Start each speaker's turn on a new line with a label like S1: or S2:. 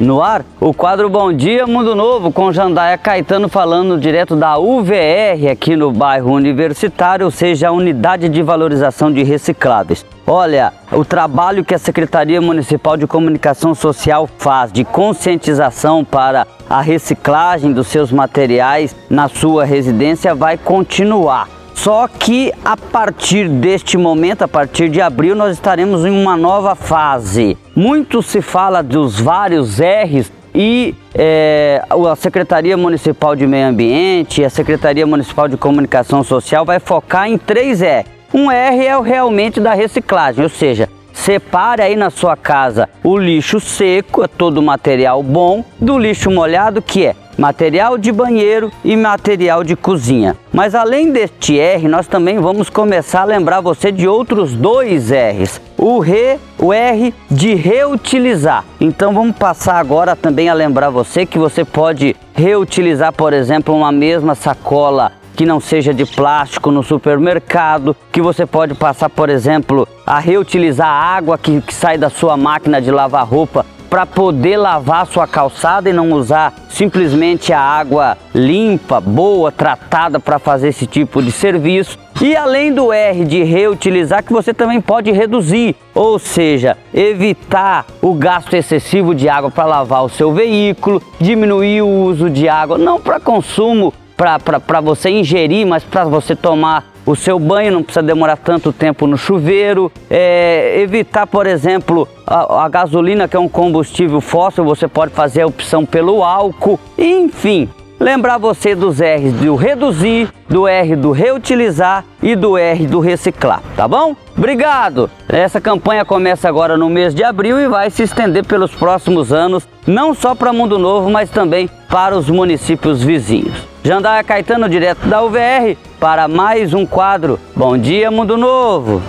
S1: No ar, o quadro Bom Dia Mundo Novo com Jandaia Caetano falando direto da UVR aqui no bairro Universitário, ou seja, a Unidade de Valorização de Recicláveis. Olha, o trabalho que a Secretaria Municipal de Comunicação Social faz de conscientização para a reciclagem dos seus materiais na sua residência vai continuar. Só que a partir deste momento, a partir de abril, nós estaremos em uma nova fase. Muito se fala dos vários R's e é, a Secretaria Municipal de Meio Ambiente a Secretaria Municipal de Comunicação Social vai focar em três R. Um R é o realmente da reciclagem, ou seja, separe aí na sua casa o lixo seco, é todo material bom, do lixo molhado que é material de banheiro e material de cozinha. Mas além deste R, nós também vamos começar a lembrar você de outros dois R's. O re, o R de reutilizar. Então vamos passar agora também a lembrar você que você pode reutilizar, por exemplo, uma mesma sacola que não seja de plástico no supermercado, que você pode passar, por exemplo, a reutilizar a água que, que sai da sua máquina de lavar roupa para poder lavar sua calçada e não usar simplesmente a água limpa, boa, tratada para fazer esse tipo de serviço. E além do R de reutilizar, que você também pode reduzir, ou seja, evitar o gasto excessivo de água para lavar o seu veículo, diminuir o uso de água, não para consumo, para você ingerir, mas para você tomar o seu banho não precisa demorar tanto tempo no chuveiro, é, evitar, por exemplo, a, a, gasolina que é um combustível fóssil, você pode fazer a opção pelo álcool, enfim. Lembrar você dos R do reduzir, do R do reutilizar e do R do reciclar, tá bom? Obrigado! Essa campanha começa agora no mês de abril e vai se estender pelos próximos anos, não só para Mundo Novo, mas também para os municípios vizinhos. Jandaia Caetano, direto da UVR, para mais um quadro Bom Dia Mundo Novo!